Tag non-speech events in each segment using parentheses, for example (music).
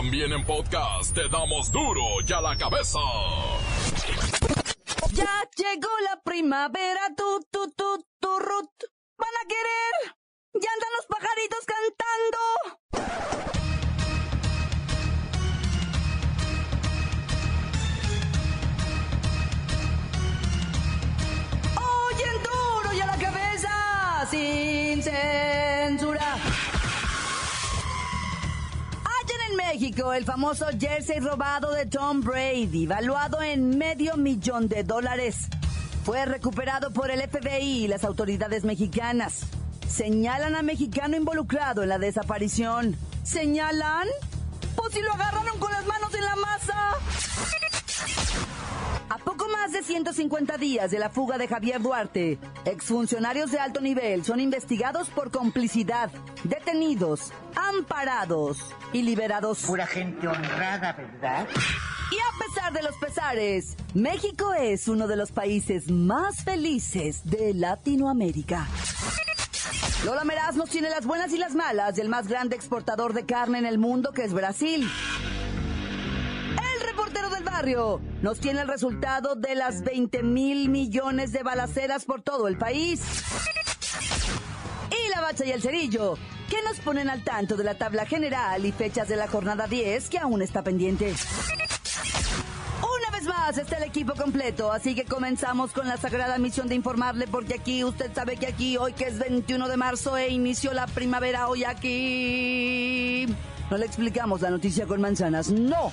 También en podcast te damos duro y a la cabeza. Ya llegó la primavera, tu, tu, tu, tu, rut. ¿Van a querer? Ya andan los pajaritos cantando. México el famoso jersey robado de Tom Brady, valuado en medio millón de dólares. Fue recuperado por el FBI y las autoridades mexicanas. Señalan a mexicano involucrado en la desaparición. ¿Señalan? Pues si lo agarraron con las manos en la masa. Más de 150 días de la fuga de Javier Duarte, exfuncionarios de alto nivel son investigados por complicidad, detenidos, amparados y liberados. Pura gente honrada, ¿verdad? Y a pesar de los pesares, México es uno de los países más felices de Latinoamérica. Lola Meraz nos tiene las buenas y las malas del más grande exportador de carne en el mundo que es Brasil. Nos tiene el resultado de las 20 mil millones de balaceras por todo el país. Y la bacha y el cerillo, que nos ponen al tanto de la tabla general y fechas de la jornada 10 que aún está pendiente. Una vez más está el equipo completo, así que comenzamos con la sagrada misión de informarle porque aquí usted sabe que aquí hoy que es 21 de marzo e inició la primavera hoy aquí. No le explicamos la noticia con manzanas, no.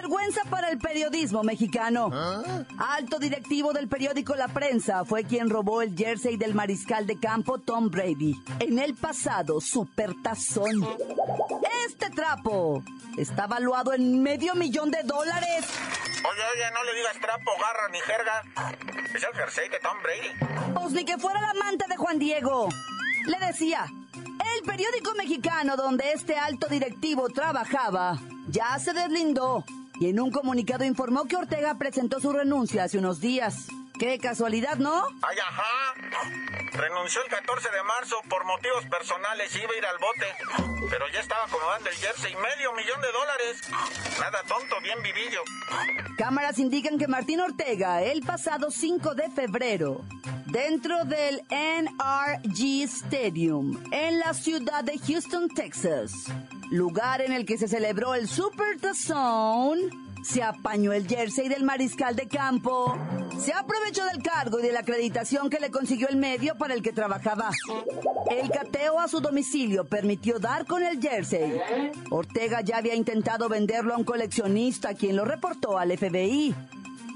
vergüenza para el periodismo mexicano. Alto directivo del periódico La Prensa fue quien robó el jersey del mariscal de campo Tom Brady en el pasado Supertazón. Este trapo está valuado en medio millón de dólares. Oye, oye, no le digas trapo, garra ni jerga. Es el jersey de Tom Brady. Pues ni que fuera la manta de Juan Diego. Le decía, el periódico mexicano donde este alto directivo trabajaba ya se deslindó y en un comunicado informó que Ortega presentó su renuncia hace unos días. Qué casualidad, ¿no? Ay, ajá. Renunció el 14 de marzo por motivos personales. Iba a ir al bote. Pero ya estaba acomodando el jersey. Medio millón de dólares. Nada tonto, bien vivillo. Cámaras indican que Martín Ortega, el pasado 5 de febrero, dentro del NRG Stadium, en la ciudad de Houston, Texas, lugar en el que se celebró el Super Zone, se apañó el jersey del mariscal de campo, se aprovechó del cargo y de la acreditación que le consiguió el medio para el que trabajaba. El cateo a su domicilio permitió dar con el jersey. Ortega ya había intentado venderlo a un coleccionista quien lo reportó al FBI.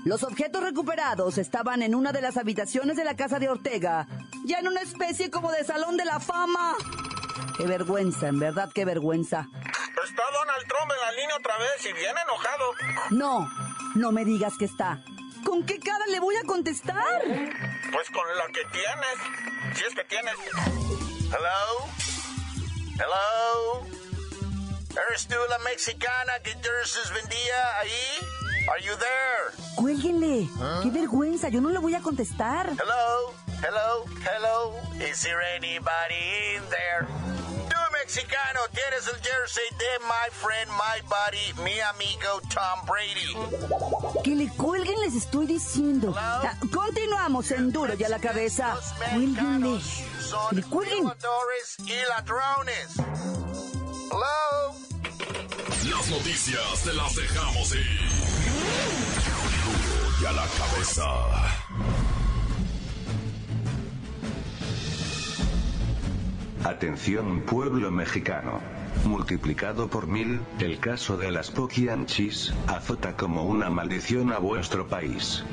Los objetos recuperados estaban en una de las habitaciones de la casa de Ortega, ya en una especie como de salón de la fama. Qué vergüenza, en verdad, qué vergüenza. Está Donald Trump en la línea otra vez y bien enojado. No, no me digas que está. ¿Con qué cara le voy a contestar? Pues con la que tienes. Si es que tienes. Hello. Hello. ¿Eres tú la mexicana que jerseys vendía ahí? Are you there? Cuélguenle. Qué vergüenza, yo no le voy a contestar. Hello. Hello. Hello. Is there anybody in there? Tú mexicano tienes el jersey de my friend, my buddy, mi amigo Tom Brady. Que le cuelguen, les estoy diciendo. Ah, continuamos en Duro y a la cabeza. Los Cuélguenle. mexicanos Que le son cuelguen. y ladrones. Hello. Las noticias te las dejamos ir. La cabeza. Atención pueblo mexicano. Multiplicado por mil, el caso de las Poquianchis, azota como una maldición a vuestro país.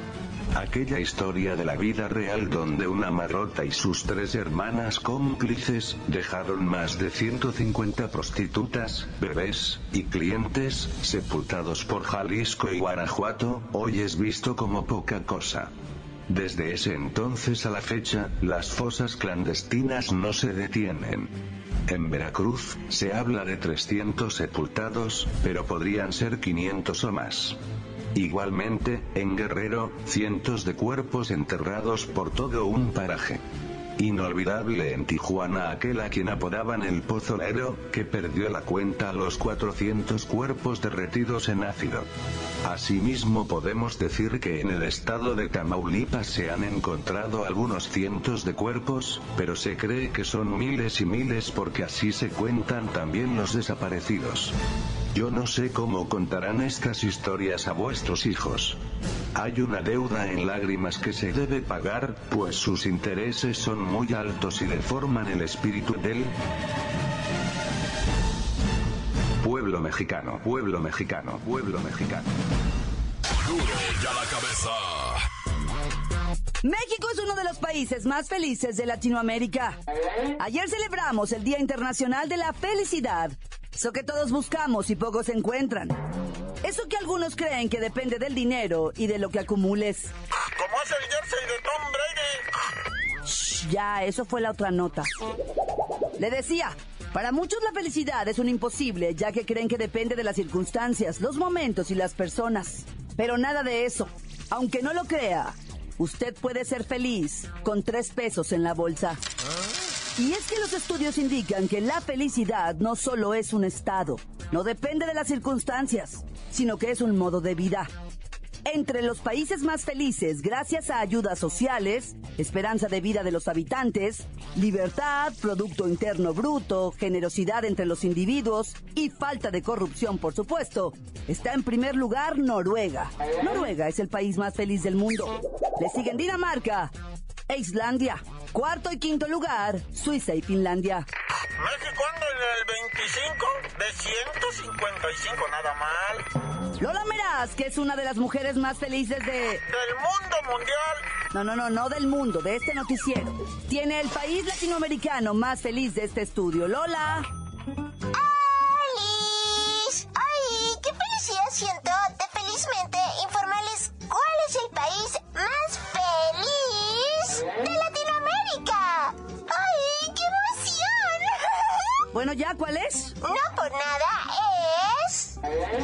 Aquella historia de la vida real donde una marrota y sus tres hermanas cómplices dejaron más de 150 prostitutas, bebés y clientes sepultados por Jalisco y Guanajuato, hoy es visto como poca cosa. Desde ese entonces a la fecha, las fosas clandestinas no se detienen. En Veracruz, se habla de 300 sepultados, pero podrían ser 500 o más. Igualmente, en Guerrero, cientos de cuerpos enterrados por todo un paraje. Inolvidable en Tijuana aquel a quien apodaban el pozolero, que perdió la cuenta a los 400 cuerpos derretidos en ácido. Asimismo podemos decir que en el estado de Tamaulipas se han encontrado algunos cientos de cuerpos, pero se cree que son miles y miles porque así se cuentan también los desaparecidos. Yo no sé cómo contarán estas historias a vuestros hijos. Hay una deuda en lágrimas que se debe pagar, pues sus intereses son muy altos y deforman el espíritu del pueblo mexicano, pueblo mexicano, pueblo mexicano. Duro ya la cabeza. México es uno de los países más felices de Latinoamérica. Ayer celebramos el Día Internacional de la Felicidad. Eso que todos buscamos y pocos encuentran. Eso que algunos creen que depende del dinero y de lo que acumules. ¿Cómo hace el jersey de Tom Brady? Shh, ya, eso fue la otra nota. Le decía, para muchos la felicidad es un imposible, ya que creen que depende de las circunstancias, los momentos y las personas. Pero nada de eso. Aunque no lo crea, usted puede ser feliz con tres pesos en la bolsa. Y es que los estudios indican que la felicidad no solo es un estado, no depende de las circunstancias, sino que es un modo de vida. Entre los países más felices, gracias a ayudas sociales, esperanza de vida de los habitantes, libertad, Producto Interno Bruto, generosidad entre los individuos y falta de corrupción, por supuesto, está en primer lugar Noruega. Noruega es el país más feliz del mundo. Le siguen Dinamarca e Islandia. Cuarto y quinto lugar, Suiza y Finlandia. México anda en el 25 de 155, nada mal. Lola Meraz, que es una de las mujeres más felices de... Del mundo mundial. No, no, no, no del mundo, de este noticiero. Tiene el país latinoamericano más feliz de este estudio. Lola. Bueno, ya, ¿cuál es? No por nada es... ¡Chile!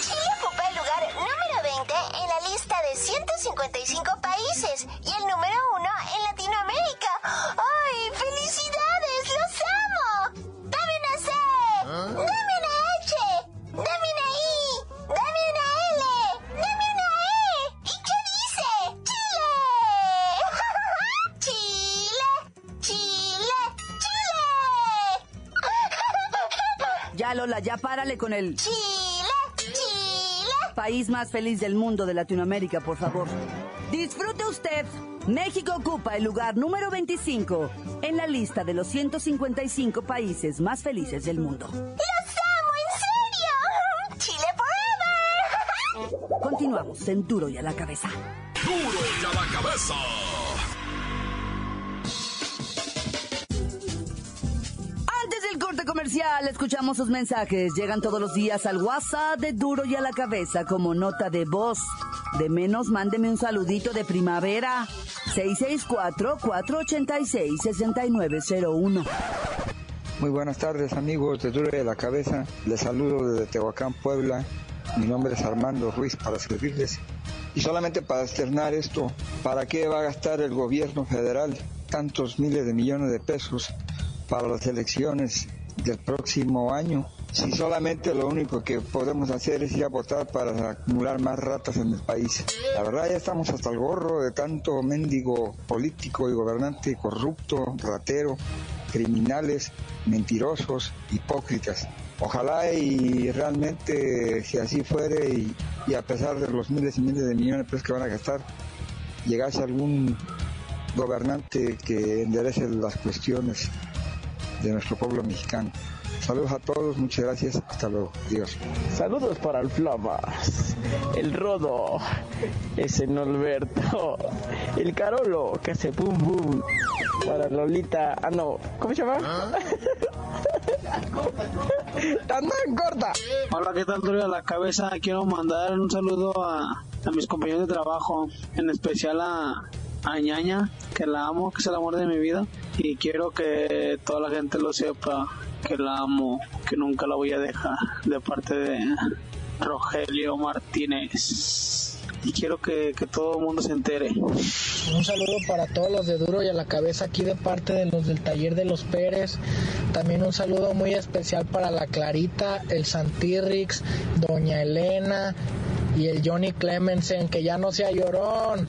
Chile ocupa el lugar número 20 en la lista de 155 países y el número Ya, Lola, ya párale con el ¡Chile! ¡Chile! país más feliz del mundo de Latinoamérica, por favor. Disfrute usted. México ocupa el lugar número 25 en la lista de los 155 países más felices del mundo. ¡Los amo, en serio! ¡Chile forever! Continuamos en Duro y a la cabeza. Duro ya la cabeza. Comercial, escuchamos sus mensajes. Llegan todos los días al WhatsApp de Duro y a la cabeza como nota de voz. De menos, mándeme un saludito de primavera. 664-486-6901. Muy buenas tardes amigos de Duro de la Cabeza, les saludo desde Tehuacán, Puebla. Mi nombre es Armando Ruiz para servirles. Y solamente para externar esto, ¿para qué va a gastar el gobierno federal tantos miles de millones de pesos para las elecciones del próximo año? Si solamente lo único que podemos hacer es ir a votar para acumular más ratas en el país. La verdad ya estamos hasta el gorro de tanto mendigo político y gobernante corrupto, ratero, criminales, mentirosos, hipócritas. Ojalá y realmente si así fuere y, y a pesar de los miles y miles de millones de pesos que van a gastar, llegase algún gobernante que enderece las cuestiones de nuestro pueblo mexicano. Saludos a todos, muchas gracias, hasta luego, Dios. Saludos para el Flamas, el Rodo, ese Norberto, el Carolo, que hace pum pum, para Lolita, ah no, ¿cómo se llama? Tan corta. Hola, ¿qué tal? Duro a la cabeza. Quiero mandar un saludo a, a mis compañeros de trabajo, en especial a, a ñaña, que la amo, que es el amor de mi vida. Y quiero que toda la gente lo sepa, que la amo, que nunca la voy a dejar, de parte de Rogelio Martínez. Y quiero que, que todo el mundo se entere. Un saludo para todos los de Duro y a la cabeza aquí de parte de los del taller de los Pérez. También un saludo muy especial para la Clarita, el Santirrix, Doña Elena y el Johnny Clemensen, que ya no sea llorón.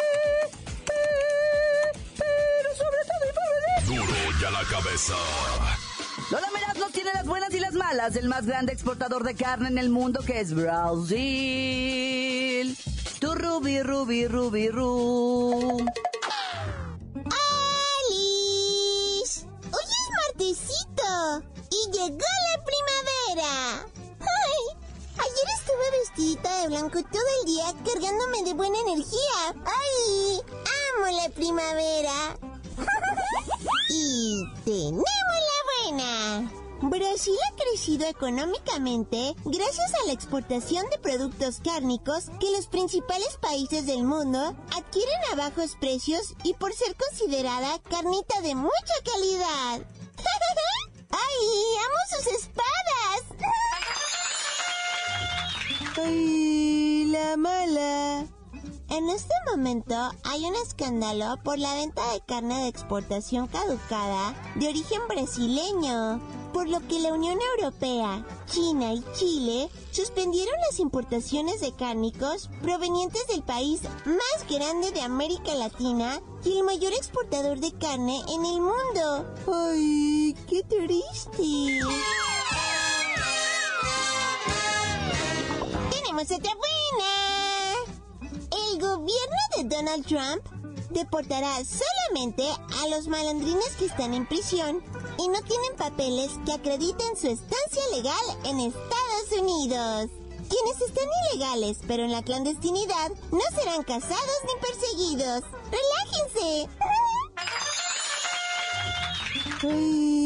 Duro y a la cabeza. Lola Meraz nos tiene las buenas y las malas del más grande exportador de carne en el mundo que es Brasil. Tu rubi, rubi, rubi, ru. ¡Alice! Hoy es martesito y llegó la primavera. ¡Ay! Ayer estuve vestidita de blanco todo el día cargándome de buena energía. ¡Ay! ¡Amo la primavera! Tenemos la buena. Brasil ha crecido económicamente gracias a la exportación de productos cárnicos que los principales países del mundo adquieren a bajos precios y por ser considerada carnita de mucha calidad. (laughs) ¡Ay, amo sus espadas! ¡Ay, la mala! En este momento hay un escándalo por la venta de carne de exportación caducada de origen brasileño, por lo que la Unión Europea, China y Chile suspendieron las importaciones de cárnicos provenientes del país más grande de América Latina y el mayor exportador de carne en el mundo. ¡Ay, qué triste! ¡Tenemos otra buena! El gobierno de Donald Trump deportará solamente a los malandrines que están en prisión y no tienen papeles que acrediten su estancia legal en Estados Unidos. Quienes están ilegales pero en la clandestinidad no serán casados ni perseguidos. ¡Relájense! ¡Ay,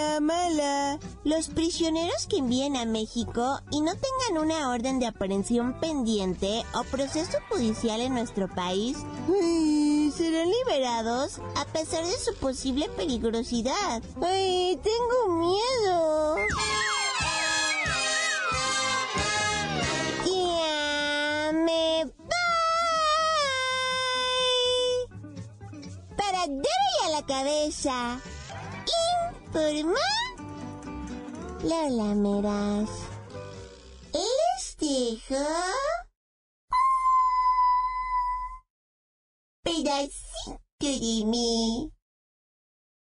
la mala! Los prisioneros que envíen a México y no tengan una orden de aprehensión pendiente o proceso judicial en nuestro país, ay, serán liberados a pesar de su posible peligrosidad. ¡Ay, tengo miedo! ¡Ya me voy! Para cabeza. Informa Lola Meraz. Les dejo pedacito de mí.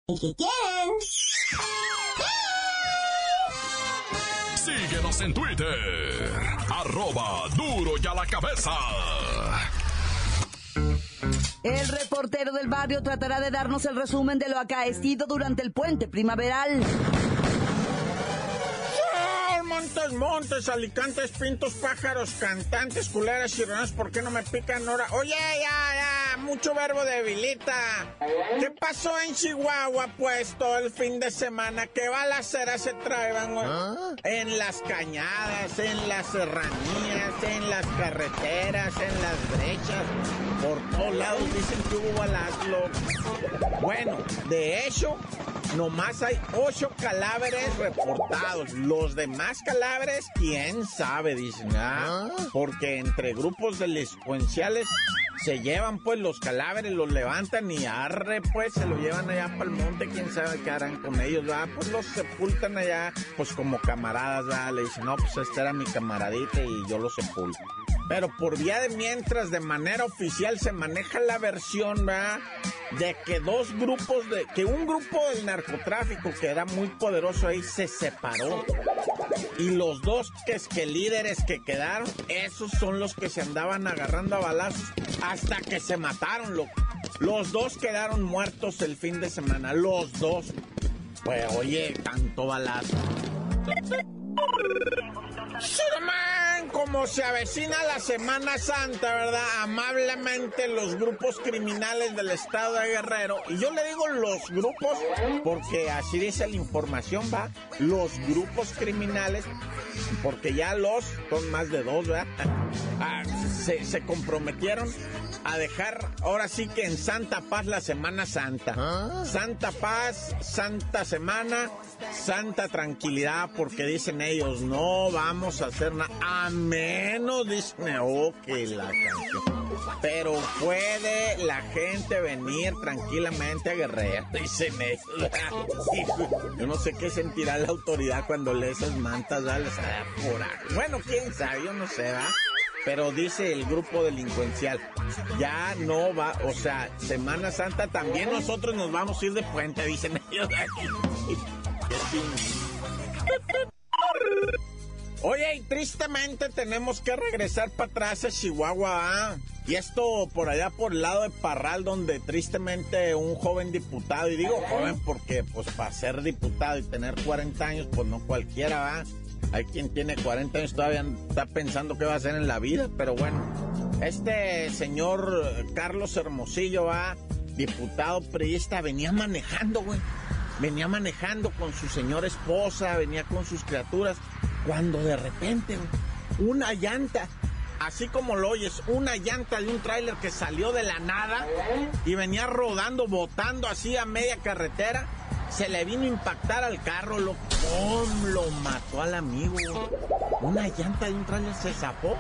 El que quieran. Síguenos en Twitter. Arroba duro y a la cabeza. El reportero del barrio tratará de darnos el resumen de lo acaecido durante el puente primaveral. Montes, montes, alicantes, pintos, pájaros, cantantes, culeras y ranas, ¿por qué no me pican ahora? Oye, ya, ya, mucho verbo debilita. ¿Qué pasó en Chihuahua, pues, todo el fin de semana? ¿Qué balaceras se traían, güey? En las cañadas, en las serranías, en las carreteras, en las brechas. Por todos lados dicen que hubo balazos. Bueno, de hecho, nomás hay ocho cadáveres reportados. Los demás cadáveres, quién sabe, dicen, ¿ah? Porque entre grupos delincuenciales se llevan pues los cadáveres, los levantan y arre pues se lo llevan allá para el monte, quién sabe qué harán con ellos, ¿verdad? Pues los sepultan allá pues como camaradas, ¿verdad? Le dicen, no, pues este era mi camaradita y yo lo sepulto. Pero por vía de mientras, de manera oficial, se maneja la versión, ¿verdad? De que dos grupos de. que un grupo del narcotráfico que era muy poderoso ahí se separó. Y los dos que que líderes que quedaron, esos son los que se andaban agarrando a balazos hasta que se mataron, loco. Los dos quedaron muertos el fin de semana, los dos. Pues oye, tanto balazo. Superman, como se avecina la Semana Santa, ¿verdad? Amablemente los grupos criminales del estado de Guerrero, y yo le digo los grupos porque así dice la información, va, los grupos criminales, porque ya los, son más de dos, ¿verdad? (laughs) Ah, se, se comprometieron a dejar ahora sí que en Santa Paz la Semana Santa. Santa Paz, Santa Semana, Santa Tranquilidad, porque dicen ellos, no vamos a hacer nada, a menos, dicen, oh, que la canción. Pero puede la gente venir tranquilamente a guerrear, dicen ellos. (laughs) Yo no sé qué sentirá la autoridad cuando lee esas mantas, hará coraje. Bueno, quién sabe, yo no sé, ¿verdad? Pero dice el grupo delincuencial, ya no va, o sea, Semana Santa también nosotros nos vamos a ir de puente, dicen (laughs) ellos. Oye, y tristemente tenemos que regresar para atrás a Chihuahua. ¿ah? Y esto por allá por el lado de Parral, donde tristemente un joven diputado, y digo joven porque pues para ser diputado y tener 40 años, pues no cualquiera va. Hay quien tiene 40 años todavía está pensando qué va a hacer en la vida, pero bueno. Este señor Carlos Hermosillo va, diputado priista, venía manejando, güey. Venía manejando con su señora esposa, venía con sus criaturas, cuando de repente, una llanta, así como lo oyes, una llanta de un tráiler que salió de la nada y venía rodando, botando así a media carretera se le vino a impactar al carro, lo, ¡pum! lo mató al amigo. Una llanta de un trailer se zapó.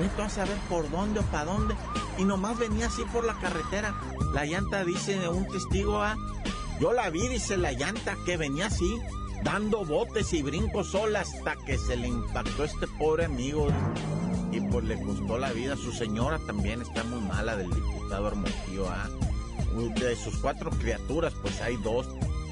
Vete a saber por dónde o para dónde. Y nomás venía así por la carretera. La llanta dice un testigo, ah, yo la vi, dice la llanta, que venía así, dando botes y brincos sola hasta que se le impactó este pobre amigo. Y pues le costó la vida. Su señora también está muy mala del diputado Hermosillo, ah. De sus cuatro criaturas, pues hay dos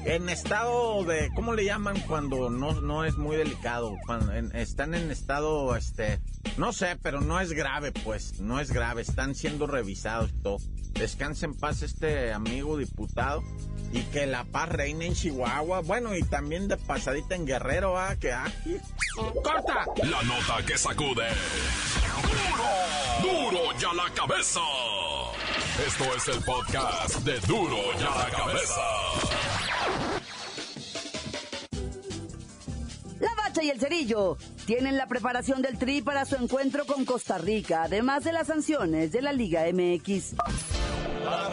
en estado de, ¿cómo le llaman cuando no, no es muy delicado? Cuando están en estado, este, no sé, pero no es grave, pues, no es grave, están siendo revisados todo. Descanse en paz este amigo diputado y que la paz reine en Chihuahua, bueno, y también de pasadita en Guerrero, ah, que aquí. ¡Corta! La nota que sacude. ¡Duro! ¡Duro ya la cabeza! Esto es el podcast de Duro ya la cabeza. La Bacha y el Cerillo tienen la preparación del Tri para su encuentro con Costa Rica, además de las sanciones de la Liga MX. ¡La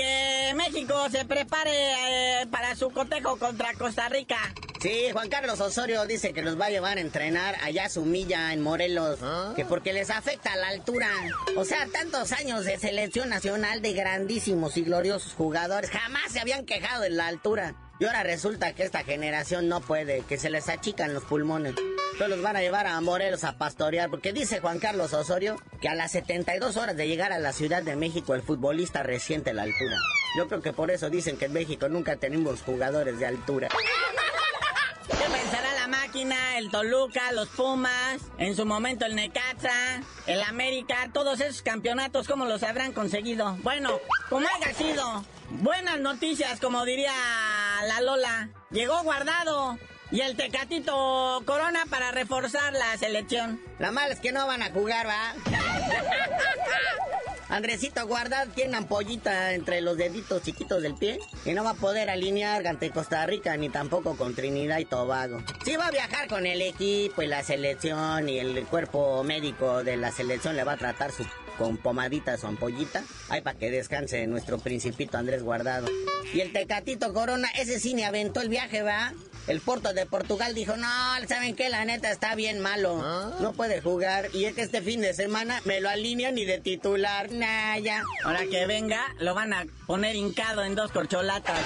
que México se prepare eh, para su cotejo contra Costa Rica. Sí, Juan Carlos Osorio dice que los va a llevar a entrenar allá a su milla en Morelos, que porque les afecta la altura. O sea, tantos años de selección nacional de grandísimos y gloriosos jugadores jamás se habían quejado de la altura. Y ahora resulta que esta generación no puede, que se les achican los pulmones. Entonces los van a llevar a Morelos a pastorear, porque dice Juan Carlos Osorio que a las 72 horas de llegar a la Ciudad de México el futbolista resiente la altura. Yo creo que por eso dicen que en México nunca tenemos jugadores de altura. ¿Qué pensará la máquina, el Toluca, los Pumas, en su momento el Necaxa, el América, todos esos campeonatos, cómo los habrán conseguido? Bueno, como haya sido, buenas noticias, como diría la Lola. Llegó guardado. Y el Tecatito Corona para reforzar la selección. La mala es que no van a jugar, ¿va? (laughs) Andresito Guardad tiene ampollita entre los deditos chiquitos del pie y no va a poder alinear ante Costa Rica ni tampoco con Trinidad y Tobago. Sí va a viajar con el equipo y la selección y el cuerpo médico de la selección le va a tratar su con pomadita su ampollita. Ay, para que descanse nuestro principito Andrés Guardado. Y el Tecatito Corona, ese sí aventó el viaje, ¿va? El Porto de Portugal dijo, no, ¿saben qué? La neta está bien malo. No puede jugar. Y es que este fin de semana me lo alinean ni de titular. Naya. Ahora que venga, lo van a poner hincado en dos corcholatas.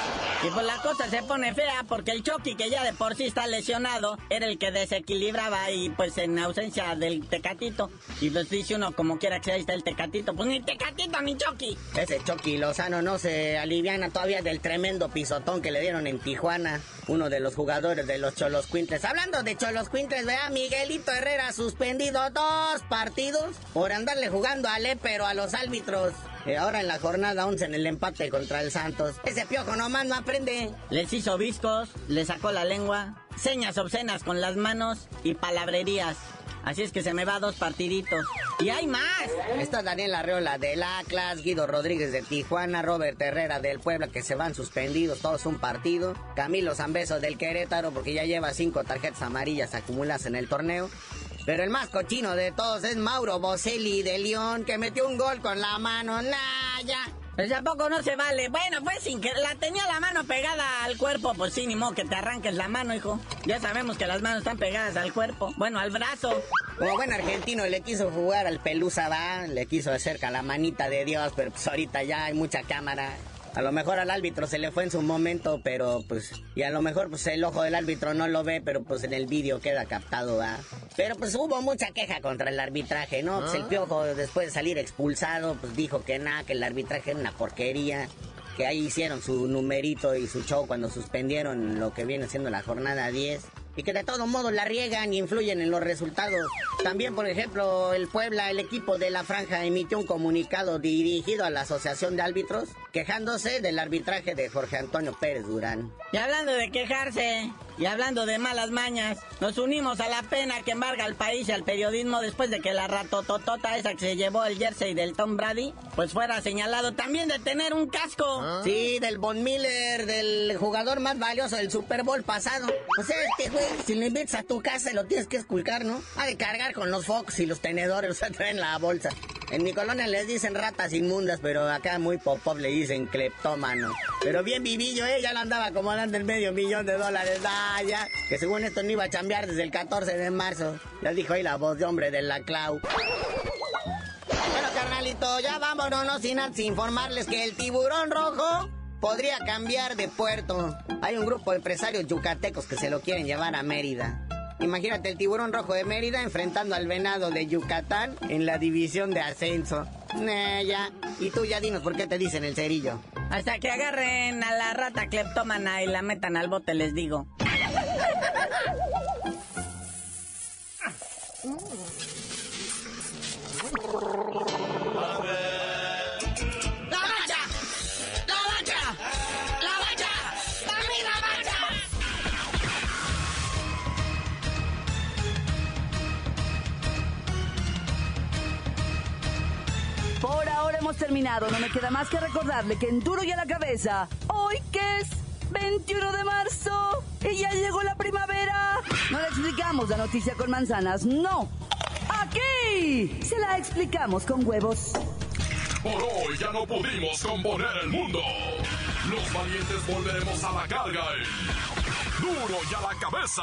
Y pues la cosa se pone fea porque el Chucky, que ya de por sí está lesionado, era el que desequilibraba y pues en ausencia del Tecatito. Y pues dice uno, como quiera que sea, ahí está el Tecatito. Pues ni Tecatito ni Chucky. Ese Chucky Lozano no se aliviana todavía del tremendo pisotón que le dieron en Tijuana. Uno de los jugadores de los Cholos Quintes. Hablando de Cholos Quintes, vea, Miguelito Herrera suspendido dos partidos por andarle jugando a Le, pero a los árbitros. Eh, ahora en la jornada 11 en el empate contra el Santos. Ese piojo nomás no aprende. Les hizo viscos, le sacó la lengua, señas obscenas con las manos y palabrerías. Así es que se me va dos partiditos. ¡Y hay más! Está Daniel Arreola del Atlas, Guido Rodríguez de Tijuana, Robert Herrera del Puebla, que se van suspendidos todos un partido. Camilo Zambeso del Querétaro, porque ya lleva cinco tarjetas amarillas acumuladas en el torneo. Pero el más cochino de todos es Mauro Boselli de León, que metió un gol con la mano. ¡Nah, ya! Pues tampoco no se vale. Bueno, pues sin que la tenía la mano pegada al cuerpo, pues sí, ni modo que te arranques la mano, hijo. Ya sabemos que las manos están pegadas al cuerpo. Bueno, al brazo. Como buen argentino le quiso jugar al Pelusa, va, le quiso acercar la manita de Dios, pero pues ahorita ya hay mucha cámara. A lo mejor al árbitro se le fue en su momento, pero pues... Y a lo mejor pues el ojo del árbitro no lo ve, pero pues en el vídeo queda captado, ¿va? Pero pues hubo mucha queja contra el arbitraje, ¿no? Pues el Ah. piojo después de salir expulsado, pues dijo que nada, que el arbitraje era una porquería. Que ahí hicieron su numerito y su show cuando suspendieron lo que viene siendo la jornada 10 y que de todo modo la riegan y influyen en los resultados. También, por ejemplo, el Puebla, el equipo de la franja, emitió un comunicado dirigido a la Asociación de Árbitros quejándose del arbitraje de Jorge Antonio Pérez Durán. Y hablando de quejarse, y hablando de malas mañas, nos unimos a la pena que embarga al país y al periodismo después de que la ratototota esa que se llevó el jersey del Tom Brady, pues fuera señalado también de tener un casco. Sí, del Von Miller, del jugador más valioso del Super Bowl pasado. O sea, este güey, si lo invitas a tu casa, lo tienes que esculcar, ¿no? Ha de cargar con los Fox y los tenedores, (laughs) o sea, traen la bolsa. En mi les dicen ratas inmundas, pero acá muy pop-pop le dicen cleptómano. Pero bien vivillo, ¿eh? Ya lo andaba acomodando el medio millón de dólares. Ah. Que según esto no iba a chambear desde el 14 de marzo. Ya dijo ahí la voz de hombre de la Clau. Bueno, carnalito, ya vámonos, no sin antes informarles que el tiburón rojo podría cambiar de puerto. Hay un grupo de empresarios yucatecos que se lo quieren llevar a Mérida. Imagínate el tiburón rojo de Mérida enfrentando al venado de Yucatán en la división de ascenso. Ya. Y tú ya dinos por qué te dicen el cerillo. Hasta que agarren a la rata cleptómana y la metan al bote, les digo. Terminado. No me queda más que recordarle que en Duro y a la Cabeza, hoy que es 21 de marzo y ya llegó la primavera. No le explicamos la noticia con manzanas, no. Aquí se la explicamos con huevos. Por hoy ya no pudimos componer el mundo. Los valientes volveremos a la carga. en Duro y a la cabeza.